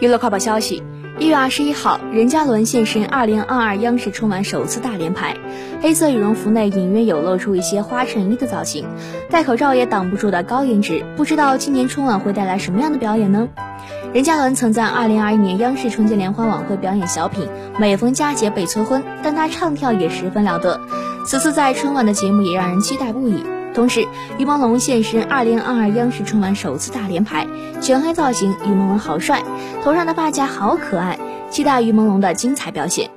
娱乐快报消息：一月二十一号，任嘉伦现身二零二二央视春晚首次大连排，黑色羽绒服内隐约有露出一些花衬衣的造型，戴口罩也挡不住的高颜值。不知道今年春晚会带来什么样的表演呢？任嘉伦曾在二零二一年央视春节联欢晚会表演小品《每逢佳节被催婚》，但他唱跳也十分了得。此次在春晚的节目也让人期待不已。同时，于朦胧现身二零二二央视春晚首次大连排，全黑造型，于朦胧好帅，头上的发夹好可爱，期待于朦胧的精彩表现。